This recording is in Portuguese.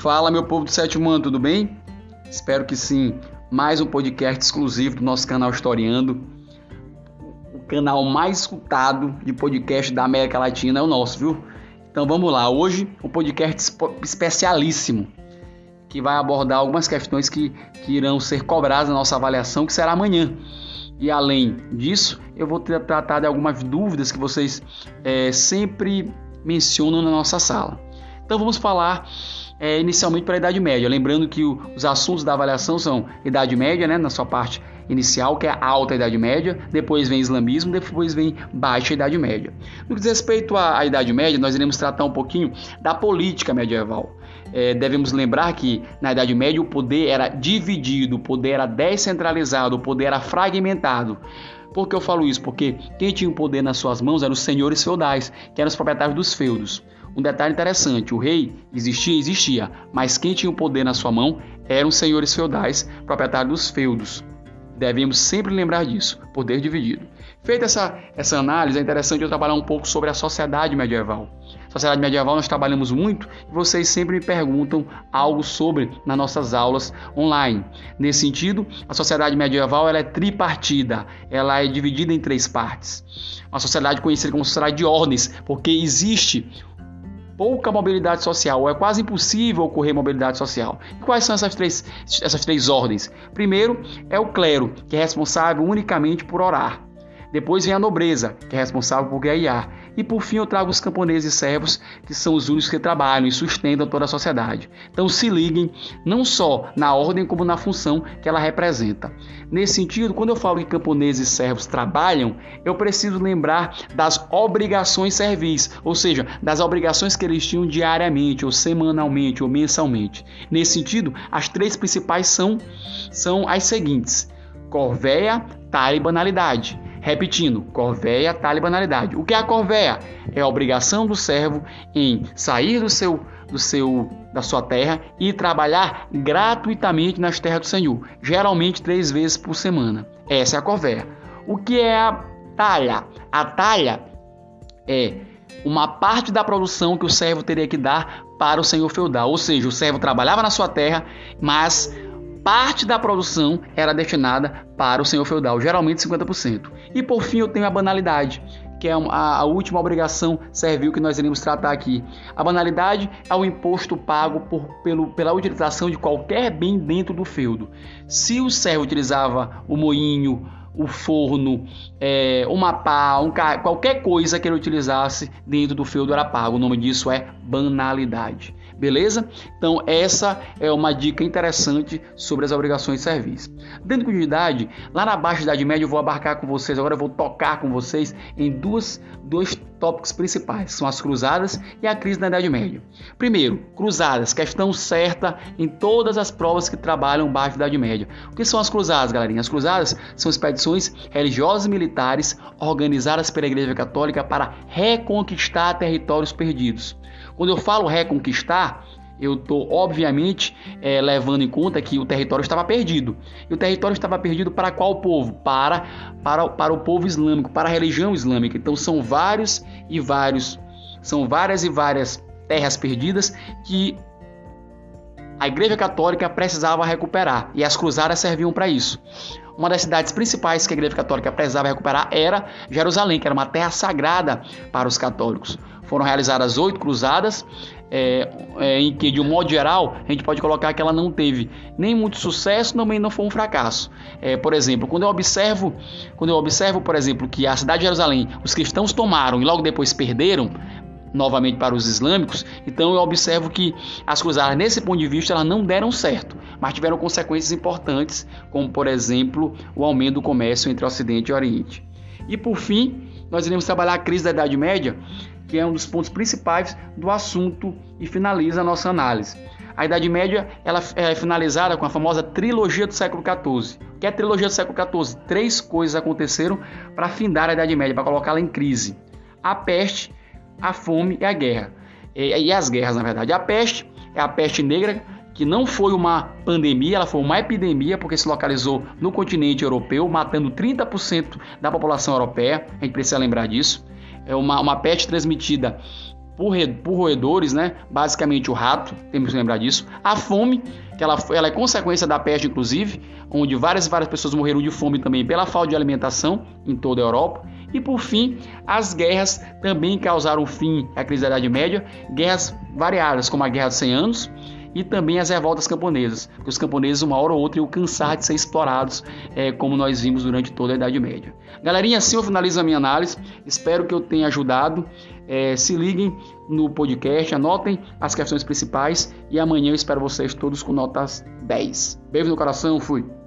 Fala, meu povo do sétimo ano, tudo bem? Espero que sim. Mais um podcast exclusivo do nosso canal Historiando. O canal mais escutado de podcast da América Latina é o nosso, viu? Então vamos lá. Hoje, um podcast especialíssimo que vai abordar algumas questões que, que irão ser cobradas na nossa avaliação, que será amanhã. E além disso, eu vou tratar de algumas dúvidas que vocês é, sempre mencionam na nossa sala. Então vamos falar é, inicialmente para a Idade Média. Lembrando que o, os assuntos da avaliação são Idade Média, né, na sua parte inicial, que é a Alta Idade Média, depois vem Islamismo, depois vem Baixa Idade Média. No que diz respeito à, à Idade Média, nós iremos tratar um pouquinho da política medieval. É, devemos lembrar que na Idade Média o poder era dividido, o poder era descentralizado, o poder era fragmentado. Por que eu falo isso? Porque quem tinha o poder nas suas mãos eram os senhores feudais, que eram os proprietários dos feudos. Um detalhe interessante: o rei existia, existia, mas quem tinha o poder na sua mão eram os senhores feudais, proprietários dos feudos. Devemos sempre lembrar disso, poder dividido. Feita essa, essa análise, é interessante eu trabalhar um pouco sobre a sociedade medieval. Sociedade medieval nós trabalhamos muito e vocês sempre me perguntam algo sobre nas nossas aulas online. Nesse sentido, a sociedade medieval ela é tripartida, ela é dividida em três partes. Uma sociedade conhecida como sociedade de ordens, porque existe pouca mobilidade social, ou é quase impossível ocorrer mobilidade social. E quais são essas três, essas três ordens? Primeiro é o clero, que é responsável unicamente por orar. Depois vem a nobreza, que é responsável por guerrear. E por fim eu trago os camponeses e servos, que são os únicos que trabalham e sustentam toda a sociedade. Então se liguem não só na ordem como na função que ela representa. Nesse sentido, quando eu falo que camponeses e servos trabalham, eu preciso lembrar das obrigações servis, ou seja, das obrigações que eles tinham diariamente, ou semanalmente, ou mensalmente. Nesse sentido, as três principais são, são as seguintes: corvéia, talha e banalidade. Repetindo, corvéia, talibanalidade. O que é a corvéia? É a obrigação do servo em sair do seu, do seu, da sua terra e trabalhar gratuitamente nas terras do Senhor, geralmente três vezes por semana. Essa é a corvéia. O que é a talha? A talha é uma parte da produção que o servo teria que dar para o senhor feudal, ou seja, o servo trabalhava na sua terra, mas parte da produção era destinada para o senhor feudal, geralmente 50%. E por fim eu tenho a banalidade, que é a, última obrigação servil que nós iremos tratar aqui. A banalidade é o imposto pago por, pelo, pela utilização de qualquer bem dentro do feudo. Se o servo utilizava o moinho, o forno, é, uma pá, um, qualquer coisa que ele utilizasse dentro do feudo era pago. O nome disso é banalidade. Beleza? Então, essa é uma dica interessante sobre as obrigações de serviço. Dentro de continuidade, lá na Baixa Idade Média, eu vou abarcar com vocês, agora eu vou tocar com vocês em duas, dois tópicos principais, são as cruzadas e a crise na Idade Média. Primeiro, cruzadas, questão certa em todas as provas que trabalham Baixa Idade Média. O que são as cruzadas, galerinha? As cruzadas são expedições religiosas e militares organizadas pela Igreja Católica para reconquistar territórios perdidos. Quando eu falo reconquistar, eu estou, obviamente, é, levando em conta que o território estava perdido. E o território estava perdido para qual povo? Para, para, para o povo islâmico, para a religião islâmica. Então são vários e vários, são várias e várias terras perdidas que a Igreja Católica precisava recuperar e as cruzadas serviam para isso. Uma das cidades principais que a Igreja Católica precisava recuperar era Jerusalém, que era uma terra sagrada para os católicos. Foram realizadas oito cruzadas, é, é, em que, de um modo geral, a gente pode colocar que ela não teve nem muito sucesso, também não foi um fracasso. É, por exemplo, quando eu observo, quando eu observo, por exemplo, que a cidade de Jerusalém os cristãos tomaram e logo depois perderam, novamente para os islâmicos, então eu observo que as cruzadas, nesse ponto de vista, elas não deram certo, mas tiveram consequências importantes, como por exemplo o aumento do comércio entre Ocidente e Oriente. E por fim, nós iremos trabalhar a crise da Idade Média, que é um dos pontos principais do assunto e finaliza a nossa análise. A Idade Média ela é finalizada com a famosa trilogia do século XIV. O que é a trilogia do século XIV? Três coisas aconteceram para findar a Idade Média, para colocá-la em crise: a peste, a fome e a guerra. E, as guerras, na verdade. A peste é a peste negra, que não foi uma pandemia, ela foi uma epidemia, porque se localizou no continente europeu, matando 30% da população europeia. A gente precisa lembrar disso é uma, uma peste transmitida por, por roedores, né? Basicamente o rato, temos que lembrar disso. A fome, que ela, ela é consequência da peste, inclusive, onde várias várias pessoas morreram de fome também pela falta de alimentação em toda a Europa. E por fim, as guerras também causaram fim à crise da Idade Média, guerras variadas, como a Guerra dos 100 Anos, e também as revoltas camponesas, porque os camponeses uma hora ou outra iam cansar de ser explorados, é, como nós vimos durante toda a Idade Média. Galerinha, assim eu finalizo a minha análise, espero que eu tenha ajudado. É, se liguem no podcast, anotem as questões principais e amanhã eu espero vocês todos com notas 10. Beijo no coração, fui!